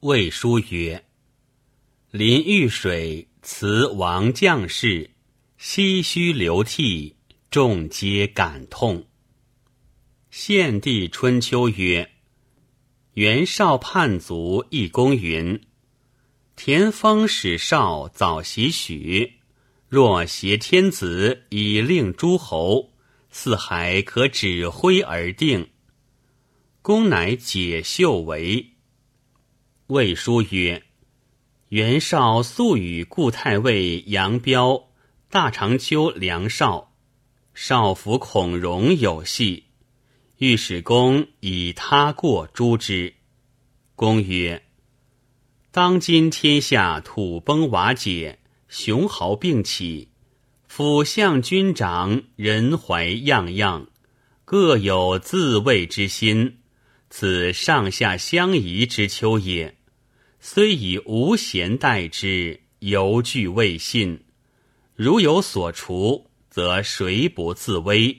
魏书曰：“临玉水，辞王将士，唏嘘流涕，众皆感痛。”献帝春秋曰：“袁绍叛卒，一公云：‘田丰使绍早袭许，若挟天子以令诸侯，四海可指挥而定。’公乃解袖为。”魏书曰：“袁绍素与故太尉杨彪、大长秋梁绍、少府孔融有隙。”御史公以他过诛之。公曰：“当今天下土崩瓦解，雄豪并起，辅相军长人怀样样，各有自卫之心。此上下相宜之秋也。虽以无贤待之，犹惧未信。如有所除，则谁不自危？”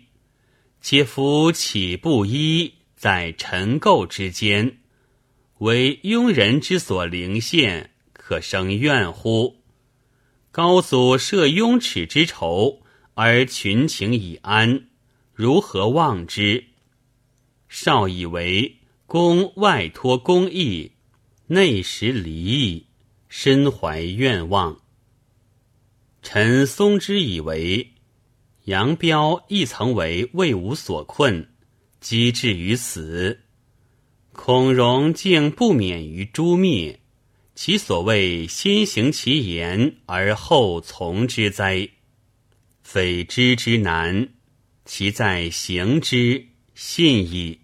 且夫岂不依在陈构之间，为庸人之所凌陷，可生怨乎？高祖设雍齿之仇，而群情已安，如何忘之？少以为公外托公义，内实离异，身怀愿望。臣松之以为。杨彪亦曾为魏武所困，机至于死。孔融竟不免于诛灭，其所谓先行其言而后从之哉？非知之难，其在行之信矣。